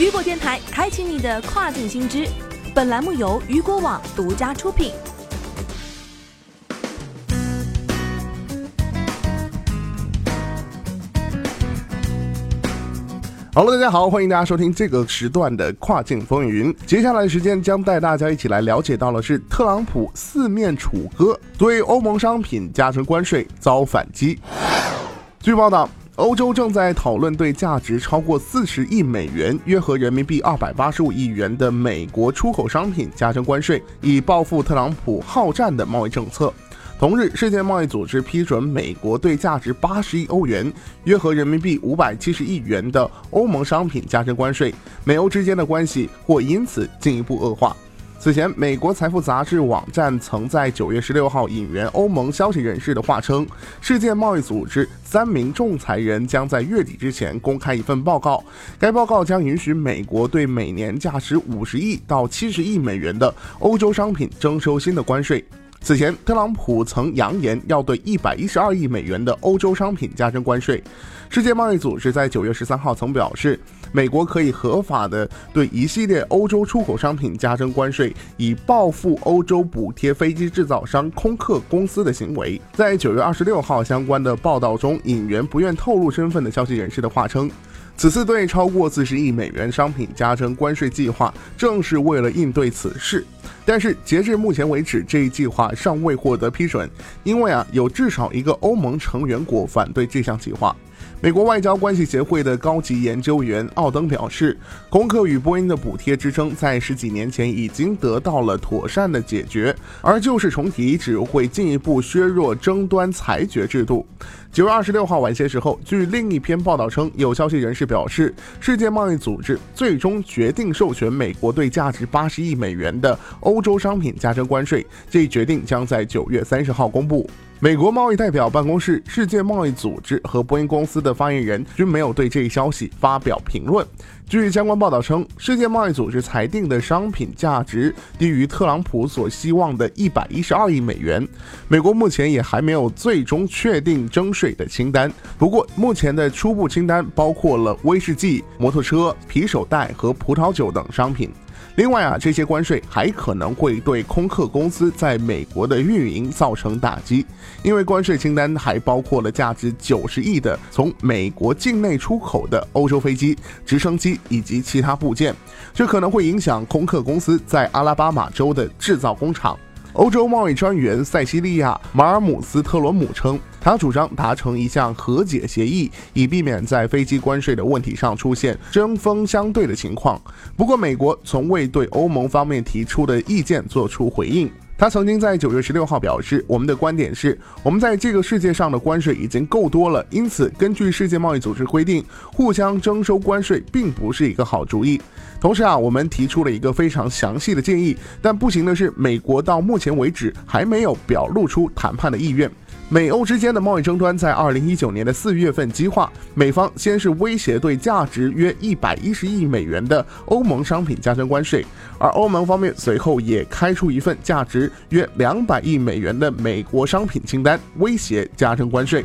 雨果电台开启你的跨境新知，本栏目由雨果网独家出品。Hello，大家好，欢迎大家收听这个时段的跨境风云。接下来的时间将带大家一起来了解到的是特朗普四面楚歌，对欧盟商品加征关税遭反击。据报道。欧洲正在讨论对价值超过四十亿美元（约合人民币二百八十五亿元）的美国出口商品加征关税，以报复特朗普好战的贸易政策。同日，世界贸易组织批准美国对价值八十亿欧元（约合人民币五百七十亿元）的欧盟商品加征关税，美欧之间的关系或因此进一步恶化。此前，美国财富杂志网站曾在九月十六号引援欧盟消息人士的话称，世界贸易组织三名仲裁人将在月底之前公开一份报告，该报告将允许美国对每年价值五十亿到七十亿美元的欧洲商品征收新的关税。此前，特朗普曾扬言要对一百一十二亿美元的欧洲商品加征关税。世界贸易组织在九月十三号曾表示，美国可以合法的对一系列欧洲出口商品加征关税，以报复欧洲补贴飞机制造商空客公司的行为。在九月二十六号相关的报道中，引援不愿透露身份的消息人士的话称。此次对超过四十亿美元商品加征关税计划，正是为了应对此事。但是截至目前为止，这一计划尚未获得批准，因为啊，有至少一个欧盟成员国反对这项计划。美国外交关系协会的高级研究员奥登表示，空客与波音的补贴之争在十几年前已经得到了妥善的解决，而旧事重提只会进一步削弱争端裁决制度。九月二十六号晚些时候，据另一篇报道称，有消息人士表示，世界贸易组织最终决定授权美国对价值八十亿美元的欧洲商品加征关税，这一决定将在九月三十号公布。美国贸易代表办公室、世界贸易组织和波音公司的发言人均没有对这一消息发表评论。据相关报道称，世界贸易组织裁定的商品价值低于特朗普所希望的一百一十二亿美元。美国目前也还没有最终确定征税的清单，不过目前的初步清单包括了威士忌、摩托车、皮手袋和葡萄酒等商品。另外啊，这些关税还可能会对空客公司在美国的运营造成打击，因为关税清单还包括了价值九十亿的从美国境内出口的欧洲飞机、直升机以及其他部件，这可能会影响空客公司在阿拉巴马州的制造工厂。欧洲贸易专员塞西利亚·马尔姆斯特罗姆称，他主张达成一项和解协议，以避免在飞机关税的问题上出现针锋相对的情况。不过，美国从未对欧盟方面提出的意见作出回应。他曾经在九月十六号表示：“我们的观点是，我们在这个世界上的关税已经够多了，因此根据世界贸易组织规定，互相征收关税并不是一个好主意。同时啊，我们提出了一个非常详细的建议，但不行的是，美国到目前为止还没有表露出谈判的意愿。”美欧之间的贸易争端在二零一九年的四月份激化，美方先是威胁对价值约一百一十亿美元的欧盟商品加征关税，而欧盟方面随后也开出一份价值约两百亿美元的美国商品清单，威胁加征关税。